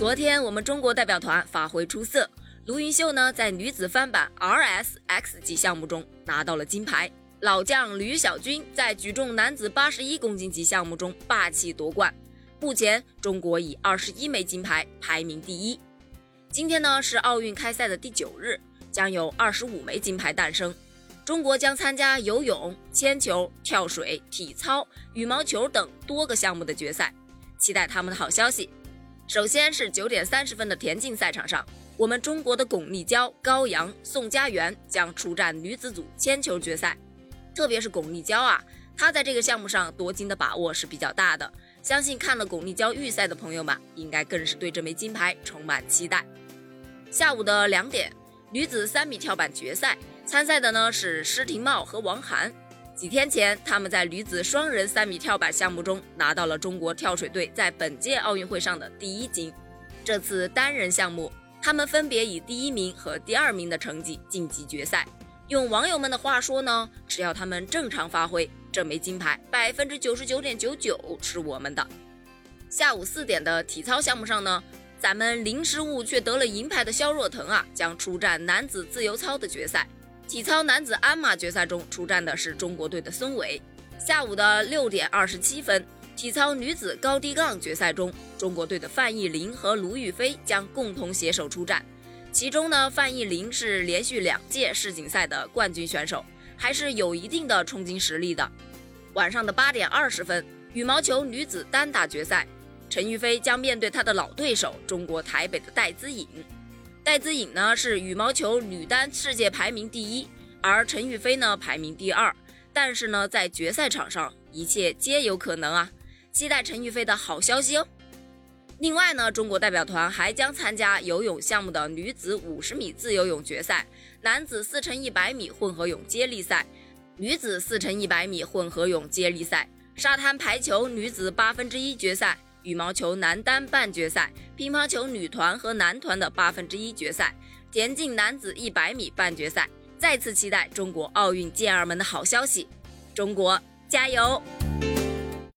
昨天我们中国代表团发挥出色，卢云秀呢在女子翻板 RSX 级项目中拿到了金牌，老将吕小军在举重男子八十一公斤级项目中霸气夺冠。目前中国以二十一枚金牌排名第一。今天呢是奥运开赛的第九日，将有二十五枚金牌诞生。中国将参加游泳、铅球、跳水、体操、羽毛球等多个项目的决赛，期待他们的好消息。首先是九点三十分的田径赛场上，我们中国的巩立姣、高阳、宋佳媛将出战女子组铅球决赛。特别是巩立姣啊，她在这个项目上夺金的把握是比较大的。相信看了巩立姣预赛的朋友们，应该更是对这枚金牌充满期待。下午的两点，女子三米跳板决赛。参赛的呢是施廷懋和王涵。几天前，他们在女子双人三米跳板项目中拿到了中国跳水队在本届奥运会上的第一金。这次单人项目，他们分别以第一名和第二名的成绩晋级决赛。用网友们的话说呢，只要他们正常发挥，这枚金牌百分之九十九点九九是我们的。下午四点的体操项目上呢，咱们零失误却得了银牌的肖若腾啊，将出战男子自由操的决赛。体操男子鞍马决赛中出战的是中国队的孙伟。下午的六点二十七分，体操女子高低杠决赛中，中国队的范逸林和卢雨霏将共同携手出战。其中呢，范逸林是连续两届世锦赛的冠军选手，还是有一定的冲金实力的。晚上的八点二十分，羽毛球女子单打决赛，陈芋飞将面对她的老对手中国台北的戴资颖。戴资颖呢是羽毛球女单世界排名第一，而陈芋飞呢排名第二。但是呢，在决赛场上一切皆有可能啊！期待陈芋飞的好消息哦。另外呢，中国代表团还将参加游泳项目的女子五十米自由泳决赛、男子四乘一百米混合泳接力赛、女子四乘一百米混合泳接力赛、沙滩排球女子八分之一决赛。羽毛球男单半决赛，乒乓球女团和男团的八分之一决赛，田径男子一百米半决赛，再次期待中国奥运健儿们的好消息，中国加油！